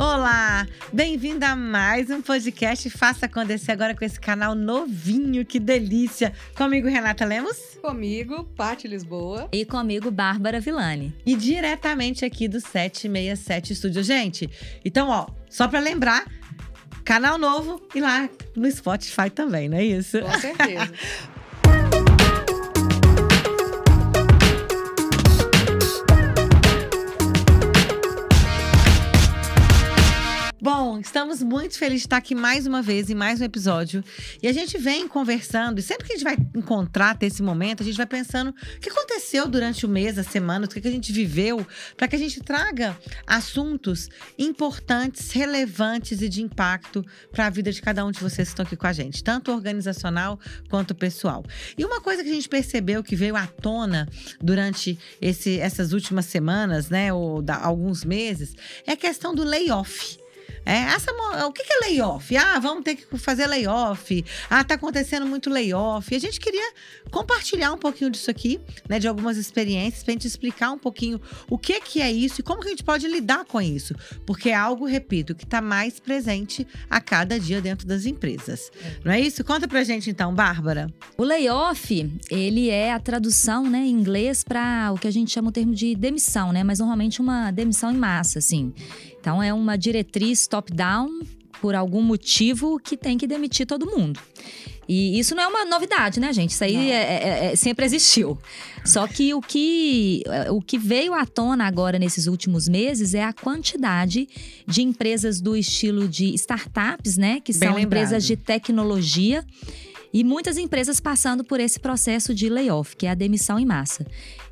Olá, bem-vindo a mais um podcast Faça Acontecer agora com esse canal novinho, que delícia. Comigo, Renata Lemos. Comigo, Paty Lisboa. E comigo, Bárbara Villani. E diretamente aqui do 767 Estúdio. Gente, então, ó, só para lembrar, canal novo e lá no Spotify também, não é isso? Com certeza. Bom, estamos muito felizes de estar aqui mais uma vez em mais um episódio. E a gente vem conversando, e sempre que a gente vai encontrar, ter esse momento, a gente vai pensando o que aconteceu durante o mês, a semana, o que a gente viveu, para que a gente traga assuntos importantes, relevantes e de impacto para a vida de cada um de vocês que estão aqui com a gente, tanto organizacional quanto pessoal. E uma coisa que a gente percebeu que veio à tona durante esse, essas últimas semanas, né, ou da, alguns meses, é a questão do layoff. É, essa, o que é layoff? Ah, vamos ter que fazer layoff. Ah, tá acontecendo muito layoff. E a gente queria compartilhar um pouquinho disso aqui, né? De algumas experiências, pra gente explicar um pouquinho o que, que é isso e como que a gente pode lidar com isso. Porque é algo, repito, que está mais presente a cada dia dentro das empresas. É. Não é isso? Conta pra gente então, Bárbara. O layoff, ele é a tradução, né, em inglês para o que a gente chama o termo de demissão, né? Mas normalmente uma demissão em massa, assim. Então, é uma diretriz top-down, por algum motivo, que tem que demitir todo mundo. E isso não é uma novidade, né, gente? Isso aí é, é, é, sempre existiu. Só que o, que o que veio à tona agora nesses últimos meses é a quantidade de empresas do estilo de startups, né? Que são empresas de tecnologia. E muitas empresas passando por esse processo de layoff, que é a demissão em massa.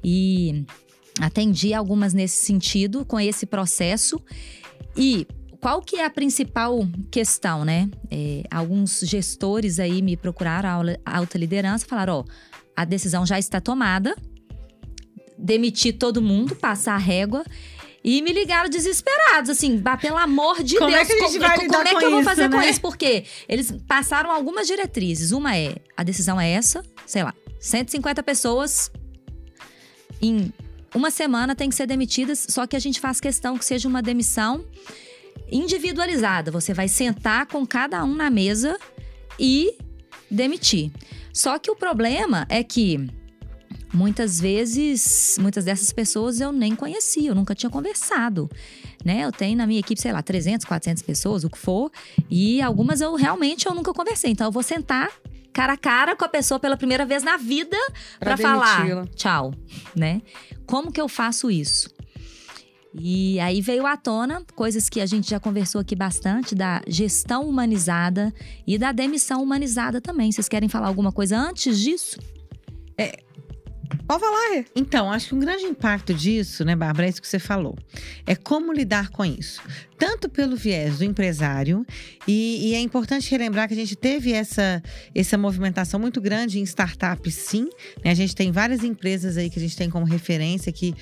E atendi algumas nesse sentido, com esse processo. E qual que é a principal questão, né? É, alguns gestores aí me procuraram, a alta liderança, falaram: ó, a decisão já está tomada, demitir todo mundo, passar a régua. E me ligaram desesperados, assim, pelo amor de como Deus. É que a gente vai como, como é que eu vou fazer né? com isso? Porque eles passaram algumas diretrizes. Uma é, a decisão é essa, sei lá, 150 pessoas em uma semana tem que ser demitidas, só que a gente faz questão que seja uma demissão individualizada. Você vai sentar com cada um na mesa e demitir. Só que o problema é que muitas vezes, muitas dessas pessoas eu nem conhecia, eu nunca tinha conversado. Né? Eu tenho na minha equipe, sei lá, 300, 400 pessoas, o que for, e algumas eu realmente eu nunca conversei. Então eu vou sentar cara a cara com a pessoa pela primeira vez na vida para falar tchau, né? Como que eu faço isso? E aí veio à tona coisas que a gente já conversou aqui bastante da gestão humanizada e da demissão humanizada também. Vocês querem falar alguma coisa antes disso? É, Pode falar. Então, acho que um grande impacto disso, né, Bárbara, é isso que você falou. É como lidar com isso. Tanto pelo viés do empresário, e, e, é importante relembrar que a gente teve essa, essa movimentação muito grande em startups, sim. Né? A gente tem várias empresas aí que a gente tem como referência que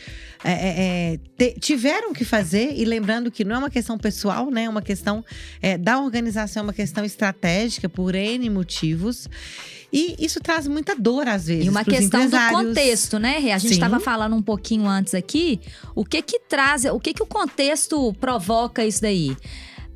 é, é, é te, tiveram que fazer, e lembrando que não é uma questão pessoal, né? É uma questão é, da organização, é uma questão estratégica por N motivos. E isso traz muita dor, às vezes. E uma questão do contexto, né, Rê? A gente estava falando um pouquinho antes aqui. O que que traz, o que que o contexto provoca isso daí?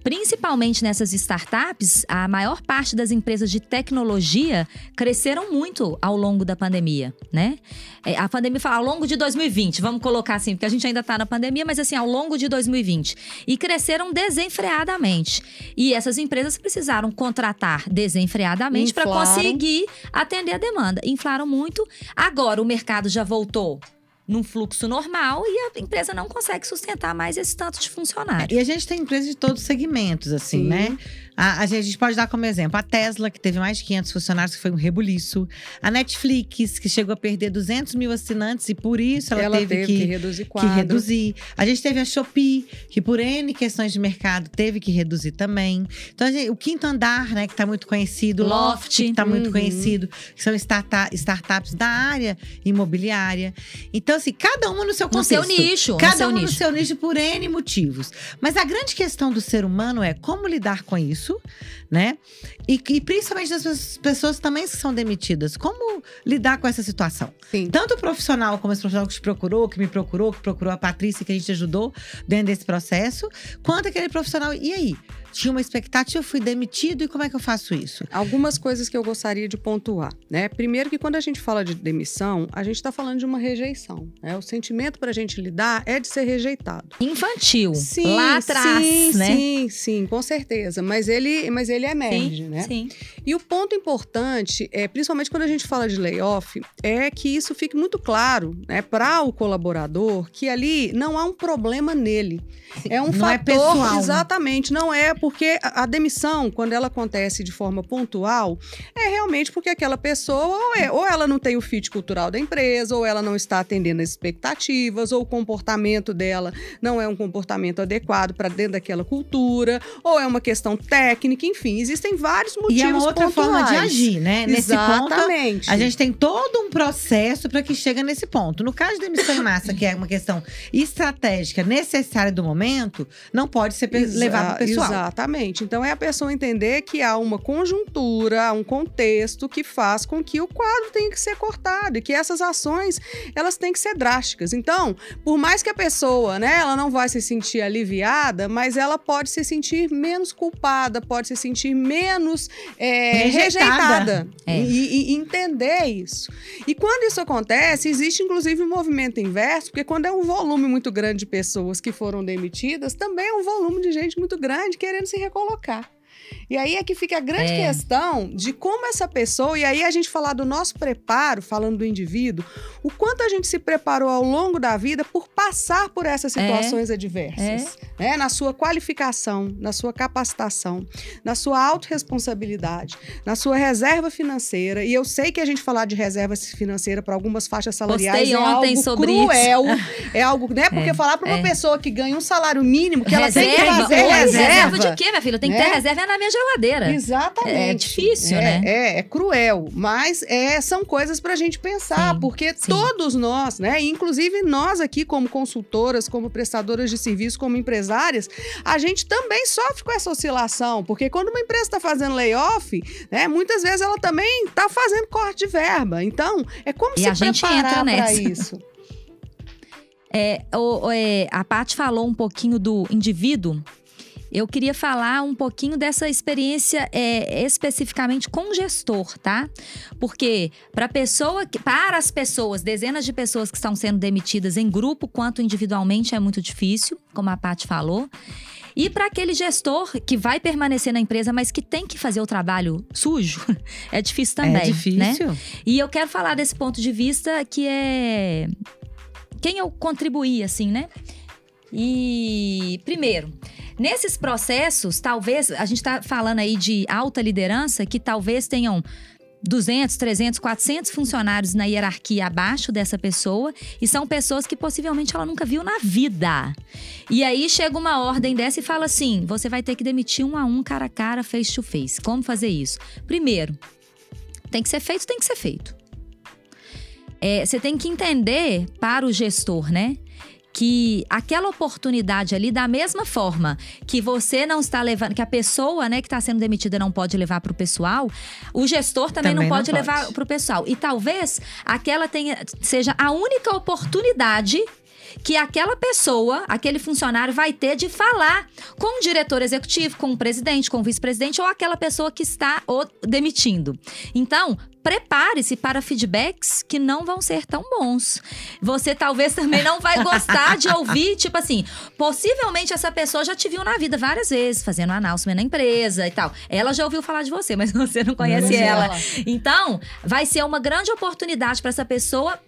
Principalmente nessas startups, a maior parte das empresas de tecnologia cresceram muito ao longo da pandemia, né? É, a pandemia fala ao longo de 2020, vamos colocar assim, porque a gente ainda está na pandemia, mas assim, ao longo de 2020. E cresceram desenfreadamente. E essas empresas precisaram contratar desenfreadamente para conseguir atender a demanda. Inflaram muito. Agora o mercado já voltou num fluxo normal e a empresa não consegue sustentar mais esse tanto de funcionário. É, e a gente tem empresas de todos os segmentos, assim, Sim. né? A, a, gente pode dar como exemplo a Tesla, que teve mais de 500 funcionários, que foi um rebuliço. A Netflix, que chegou a perder 200 mil assinantes e por isso ela, ela teve, teve, que, que, reduzir que reduzir. A gente teve a Shopee, que por N questões de mercado teve que reduzir também. Então, gente, o Quinto Andar, né, que está muito conhecido. Loft, Loft que está uhum. muito conhecido. Que são startup, startups da área imobiliária. Então, assim, cada uma no seu No contexto. seu nicho. no Cada seu uma nicho. no seu nicho por N motivos. Mas a grande questão do ser humano é como lidar com isso, né? E, e principalmente das pessoas- pessoas também que são demitidas. Como lidar com essa situação? Sim. Tanto o profissional como esse profissional que te procurou, que me procurou, que procurou a Patrícia, que a gente ajudou dentro desse processo, quanto aquele profissional. E aí? Tinha uma expectativa, eu fui demitido e como é que eu faço isso? Algumas coisas que eu gostaria de pontuar, né? Primeiro que quando a gente fala de demissão, a gente está falando de uma rejeição, né? O sentimento para a gente lidar é de ser rejeitado. Infantil. lá atrás, sim, né? sim, sim, com certeza. Mas ele, mas ele emerge, né? Sim. E o ponto importante, é, principalmente quando a gente fala de layoff, é que isso fique muito claro né, para o colaborador que ali não há um problema nele. É um Não é fator. pessoal. Exatamente, não é porque a, a demissão, quando ela acontece de forma pontual, é realmente porque aquela pessoa ou, é- ou ela não tem o fit cultural da empresa, ou ela não está atendendo as expectativas, ou o comportamento dela não é um comportamento adequado para dentro daquela cultura, ou é uma questão técnica, enfim, existem vários motivos e é uma outra forma de pontuais. agir, né? Nesse ponto, Exatamente. A gente tem todo um processo para que chega nesse ponto. No caso de demissão em massa, que é uma questão estratégica necessária do momento, não pode ser levado para pessoal. Exatamente. Então é a pessoa entender que há uma conjuntura, há um contexto que faz com que o quadro tenha que ser cortado e que essas ações elas têm que ser drásticas. Então, por mais que a pessoa, né, ela não vai se sentir aliviada, mas ela pode se sentir menos culpada, pode se sentir menos é, Rejeitada. rejeitada É. e, e entender isso. E quando isso acontece, existe inclusive um movimento inverso, porque quando é um volume muito grande de pessoas que foram demitidas, também é um volume de gente muito grande querendo se recolocar. E aí é que fica a grande É. questão de como essa pessoa, e aí a gente falar do nosso preparo, falando do indivíduo, o quanto a gente se preparou ao longo da vida por passar por essas É. situações adversas. Né? Na sua qualificação, na sua capacitação, na sua autorresponsabilidade, na sua reserva financeira. E eu sei que a gente falar de reserva financeira para algumas faixas salariais Postei é ontem algo sobre cruel. É algo, né? Porque É, falar para uma é. pessoa que ganha um salário mínimo, que ela tem que reserva, fazer reserva. reserva de quê, minha filha? Tem que né? ter reserva é na minha geladeira. Exatamente. É difícil, É, né? É, é cruel, mas é, são coisas para a gente pensar, Sim, porque sim. todos nós, né, inclusive nós aqui como consultoras, como prestadoras de serviço, como empresárias, a gente também sofre com essa oscilação, porque quando uma empresa está fazendo layoff, né, muitas vezes ela também está fazendo corte de verba. Então, é como E se a gente preparar para isso. É, o- o- é, a Paty falou um pouquinho do indivíduo. Eu queria falar um pouquinho dessa experiência é, especificamente com gestor, tá? Porque para pessoa, para as pessoas, dezenas de pessoas que estão sendo demitidas em grupo quanto individualmente é muito difícil, como a Paty falou. E para aquele gestor que vai permanecer na empresa, mas que tem que fazer o trabalho sujo, é difícil também. é difícil. Né? E eu quero falar desse ponto de vista que é quem eu contribuí, assim, né? E primeiro, nesses processos, talvez a gente está falando aí de alta liderança que talvez tenham 200, 300, 400 funcionários na hierarquia abaixo dessa pessoa e são pessoas que possivelmente ela nunca viu na vida. E aí chega uma ordem dessa e fala assim: você vai ter que demitir um a um, cara a cara, face to face. Como fazer isso? Primeiro, tem que ser feito, tem que ser feito. É, você tem que entender para o gestor, né? Que aquela oportunidade ali, da mesma forma que você não está levando, que a pessoa né, que está sendo demitida não pode levar para o pessoal, o gestor também, Também não não pode, pode. levar para o pessoal. E talvez aquela tenha, seja a única oportunidade que aquela pessoa, aquele funcionário vai ter de falar com o diretor executivo, com o presidente, com o vice-presidente ou aquela pessoa que está o demitindo. Então, prepare-se para feedbacks que não vão ser tão bons. Você talvez também não vai gostar de ouvir, tipo assim, possivelmente essa pessoa já te viu na vida várias vezes, fazendo announcement na empresa e tal. Ela já ouviu falar de você, mas você não conhece Conhece ela. ela. Então, vai ser uma grande oportunidade para essa pessoa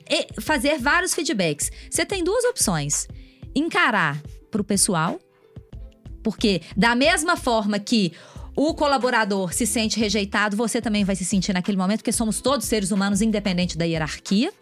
fazer vários feedbacks. Você tem duas opções: encarar para o pessoal, porque da mesma forma que o colaborador se sente rejeitado, você também vai se sentir naquele momento, porque somos todos seres humanos, independente da hierarquia.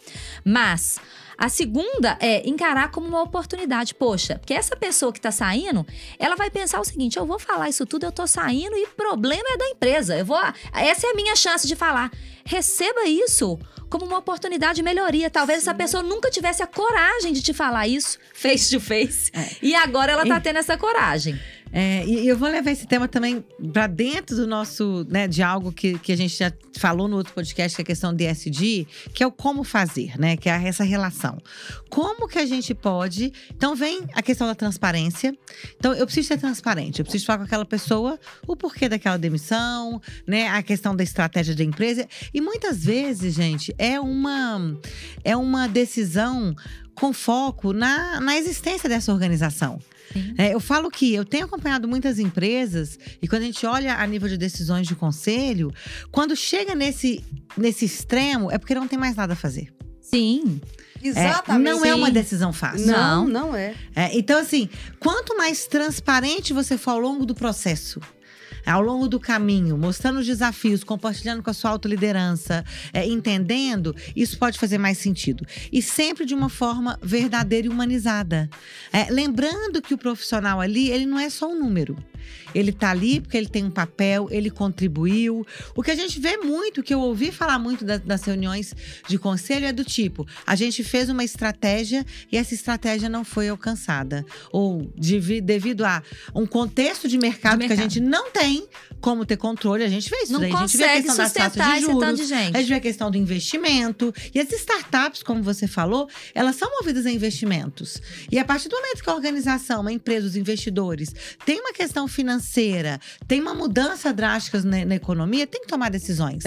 Mas a segunda é encarar como uma oportunidade. Poxa, porque essa pessoa que tá saindo, ela vai pensar o seguinte: eu vou falar isso tudo, eu tô saindo e problema é da empresa. Eu vou. Essa é a minha chance de falar. receba isso como uma oportunidade de melhoria. Talvez essa pessoa nunca tivesse a coragem de te falar isso face to face. É. E agora ela tá E- tendo essa coragem. É, e eu vou levar esse tema também para dentro do nosso, né, de algo que, que a gente já falou no outro podcast, que é a questão do ESG, que é o como fazer, né? Que é essa relação. Como que a gente pode. Então, vem a questão da transparência. Então, eu preciso ser transparente, eu preciso falar com aquela pessoa o porquê daquela demissão, né? A questão da estratégia da empresa. E muitas vezes, gente, é uma, é uma decisão com foco na, na existência dessa organização. É, eu falo que eu tenho acompanhado muitas empresas e quando a gente olha a nível de decisões de conselho, quando chega nesse, nesse extremo, é porque não tem mais nada a fazer. Sim. É, não é uma Sim. decisão fácil. Não, Não. não é. É, então, assim, quanto mais transparente você for ao longo do processo, ao longo do caminho, mostrando os desafios, compartilhando com a sua autoliderança, é, entendendo, isso pode fazer mais sentido. E sempre de uma forma verdadeira e humanizada. É, lembrando que o profissional ali, ele não é só um número. Ele tá ali porque ele tem um papel, ele contribuiu. O que a gente vê muito, que eu ouvi falar muito da- das reuniões de conselho, é do tipo: a gente fez uma estratégia e essa estratégia não foi alcançada. Ou devi- devido a um contexto de mercado, De que a mercado. gente não tem como ter controle. A gente vê isso Não daí. a gente vê a consegue das sustentar de esse tanto juros. de gente. A gente vê a questão do investimento. E as startups, como você falou, elas são movidas a investimentos. E a partir do momento que a organização, uma empresa, os investidores, tem uma questão financeira, tem uma mudança drástica na, na economia, tem que tomar decisões.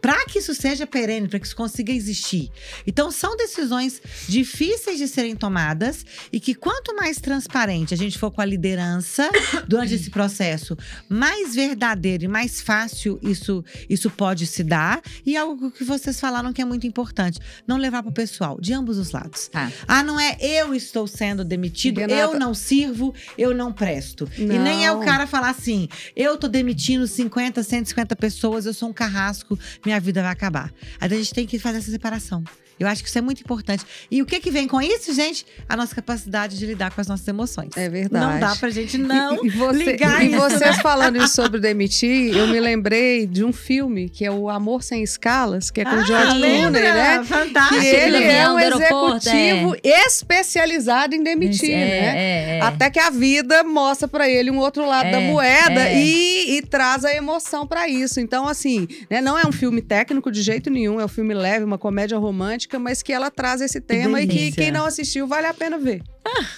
Para que isso seja perene, para que isso consiga existir. Então, são decisões difíceis de serem tomadas e que quanto mais transparente a gente for com a liderança durante esse processo, mais verdadeiro e mais fácil isso, isso pode se dar. E algo que vocês falaram que é muito importante: não levar para o pessoal, de ambos os lados. Tá. Ah, não é eu estou sendo demitido, Renata- eu não sirvo, eu não presto. E nem é o Não. cara falar assim: eu tô demitindo 50, 150 pessoas, eu sou um carrasco, minha vida vai acabar. Aí a gente tem que fazer essa separação. Eu acho que isso é muito importante. E o que que vem com isso, gente? A nossa capacidade de lidar com as nossas emoções. É verdade. Não dá pra gente não E, e você- ligar e isso, vocês né? falando isso sobre demitir, eu me lembrei de um filme que é o Amor Sem Escalas, que é com o Ah, George Clooney, né? Que Fantástico. Aquele ele é um aeroporto, executivo especializado em demitir, é, né? é, é. Até que a vida mostra pra ele um outro lado É, da moeda é. e, e traz a emoção pra isso. Então, assim, né, não é um filme técnico de jeito nenhum, é um filme leve, uma comédia romântica, mas que ela traz esse tema e que quem não assistiu vale a pena ver.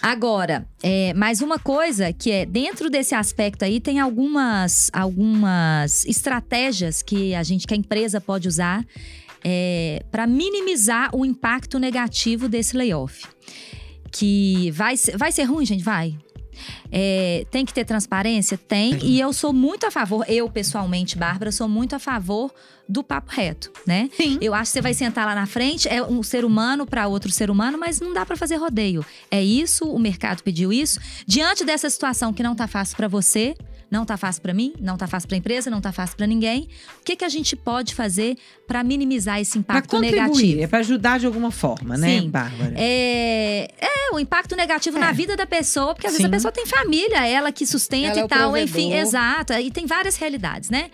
Agora, é, mais uma coisa que é dentro desse aspecto aí tem algumas algumas estratégias que a gente que a empresa pode usar para minimizar o impacto negativo desse layoff. Que vai vai ser ruim, gente, vai. É, tem que ter transparência? Tem. E eu sou muito a favor, eu pessoalmente, Bárbara, sou muito a favor do papo reto, né? Sim. Eu acho que você vai sentar lá na frente, é um ser humano para outro ser humano, mas não dá para fazer rodeio. É isso, o mercado pediu isso. Diante dessa situação que não tá fácil para você, não tá fácil para mim, não tá fácil para a empresa, não tá fácil para ninguém. O que que a gente pode fazer para minimizar esse Pra impacto contribuir, negativo? é pra ajudar de alguma forma, né, Sim. Bárbara? É, é, o impacto negativo É. na vida da pessoa, porque às vezes Sim. a pessoa tem família, ela que sustenta Ela é e o tal, enfim, provedor. exato. E tem várias realidades, né?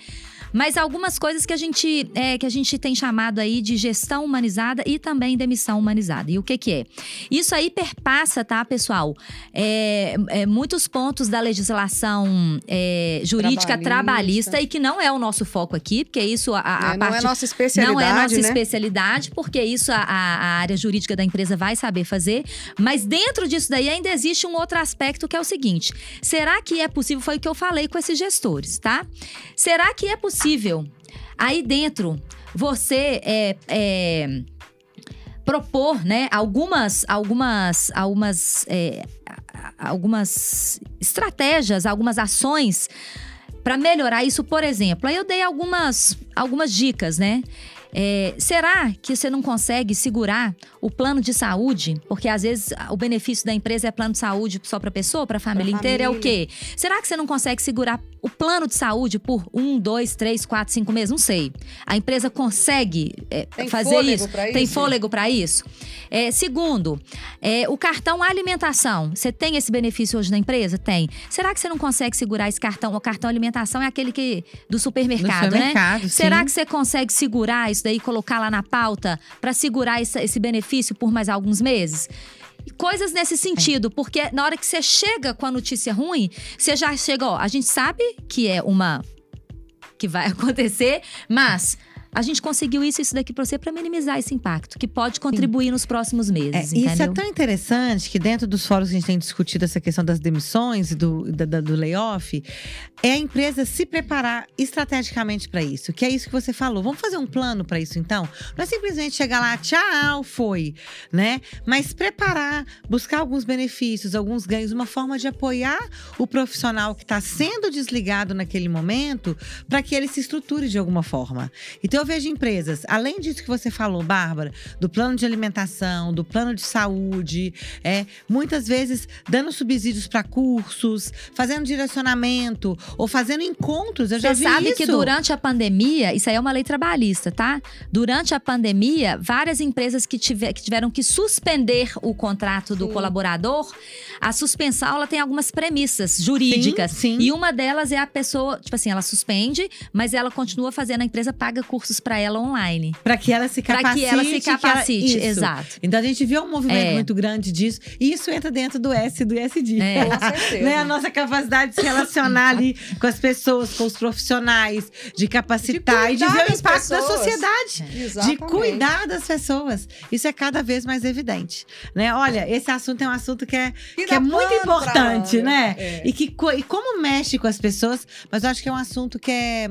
Mas algumas coisas que a gente é, que a gente tem chamado aí de gestão humanizada e também demissão humanizada. E o que que é? Isso aí perpassa, tá, pessoal? É, é, muitos pontos da legislação é, jurídica Trabalhista. trabalhista e que não é o nosso foco aqui, porque isso a, a não parte é nossa especialidade, não é a nossa né? especialidade, porque isso a- a área jurídica da empresa vai saber fazer. Mas dentro disso daí ainda existe um outro aspecto que é o seguinte: será que é possível? Foi o que eu falei com esses gestores, tá? Será que é possível aí dentro você é, é, propor, né, algumas, algumas, algumas, é, algumas estratégias, algumas ações para melhorar isso, por exemplo. Aí eu dei algumas, algumas dicas, né? É, será que você não consegue segurar o plano de saúde? Porque às vezes o benefício da empresa é plano de saúde só para pessoa, para a família Pra inteira. É o quê? Será que você não consegue segurar o plano de saúde por um, dois, três, quatro, cinco meses, não sei. A empresa consegue é, fazer isso? pra Tem isso? fôlego para isso? É, segundo, é, o cartão alimentação. Você tem esse benefício hoje na empresa? Tem. Será que você não consegue segurar esse cartão? O cartão alimentação é aquele que do supermercado, né? supermercado, Será sim. que você consegue segurar isso daí, colocar lá na pauta para segurar esse, esse benefício por mais alguns meses? Coisas nesse sentido, porque na hora que você chega com a notícia ruim, você já chega, ó, a gente sabe que é uma que vai acontecer, mas a gente conseguiu isso isso daqui para você para minimizar esse impacto, que pode contribuir nos próximos É, meses, isso é tão interessante que dentro dos fóruns que a gente tem discutido essa questão das demissões e do, da- do layoff, é a empresa se preparar estrategicamente para isso. Que é isso que você falou. Vamos fazer um plano para isso, então? Não é simplesmente chegar lá, tchau, foi, né? Mas preparar, buscar alguns benefícios, alguns ganhos, uma forma de apoiar o profissional que está sendo desligado naquele momento, para que ele se estruture de alguma forma. Então eu vejo empresas, além disso que você falou, Bárbara, do plano de alimentação, do plano de saúde, é, muitas vezes dando subsídios para cursos, fazendo direcionamento ou fazendo encontros. Eu já Você vi sabe isso. que durante a pandemia, isso aí é uma lei trabalhista, tá? Durante a pandemia, várias empresas que, tiver- que tiveram que suspender o contrato do Sim. colaborador, a suspensão ela tem algumas premissas jurídicas. Sim, sim. E uma delas é a pessoa, tipo assim, ela suspende, mas ela continua fazendo, a empresa paga cursos para ela online. Para que ela se Para capacite. que ela se ela- capacite, isso. exato. Então a gente vê um movimento É. muito grande disso. E isso entra dentro do S do SD. É. Com certeza. Né? A nossa capacidade de se relacionar ali com as pessoas, com os profissionais, de capacitar De e de ver o impacto da sociedade. De Exatamente. cuidar das pessoas. Isso é cada vez mais evidente. Né? Olha, esse assunto é um assunto que é, E que é muito importante, né? É. E, que, e como mexe com as pessoas, mas eu acho que é um assunto que é,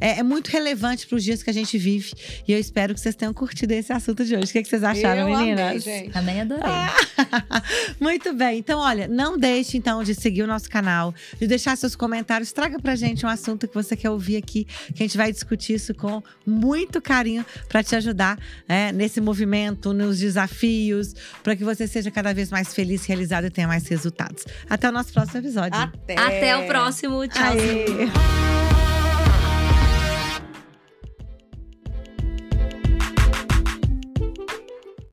é, é muito relevante para os dias que a gente vive. E eu espero que vocês tenham curtido esse assunto de hoje. O que, que vocês acharam, Eu amei, meninas? gente. Também adorei. Muito bem. Então, olha, não deixe então de seguir o nosso canal, de deixar seus comentários. Traga pra gente um assunto que você quer ouvir aqui, que a gente vai discutir isso com muito carinho para te ajudar né, nesse movimento, nos desafios, para que você seja cada vez mais feliz, realizado e tenha mais resultados. Até o nosso próximo episódio. Até. Até o próximo. Tchau. Aê.